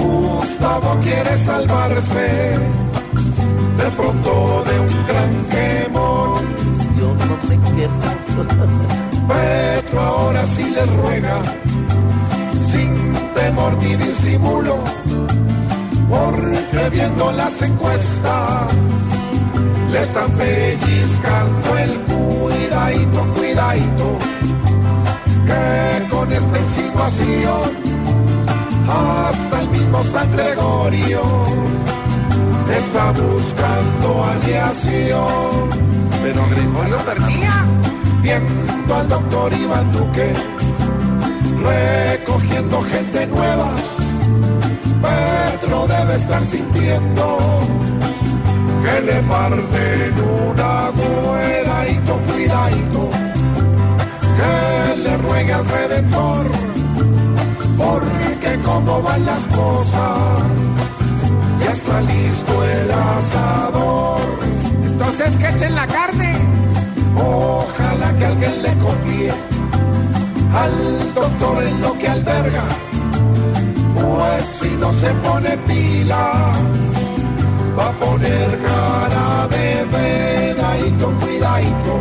Gustavo quiere salvarse de pronto de un gran quemón. Yo no me quemo. Petro ahora sí le ruega, sin temor ni disimulo, porque viendo las encuestas, le están pellizcando el cuidadito, cuidadito, hasta el mismo San Gregorio está buscando aliación. Pero Gregorio perdía, viendo al doctor Iván Duque, recogiendo gente nueva. Petro debe estar sintiendo que le parten una cuidadito, cuidadito, que le ruegue al Redentor, porque como van las cosas, ya está listo el asador. Entonces que echen la carne. Ojalá que alguien le copie al doctor en lo que alberga, pues si no se pone pila va a poner cara de vedadito, cuidadito,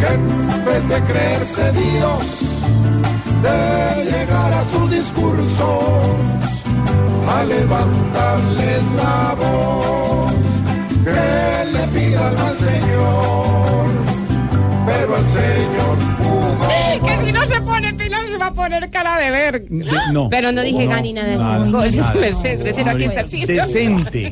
que en vez de creerse Dios, de llegar a sus discursos, a levantarles la voz, que le pidan al Señor, pero al Señor Hugo. Sí, que si no se pone pila se va a poner cara de ver. No. Pero no dije Gani nada de esas cosas, Mercedes, sino aquí está el sitio. Decente.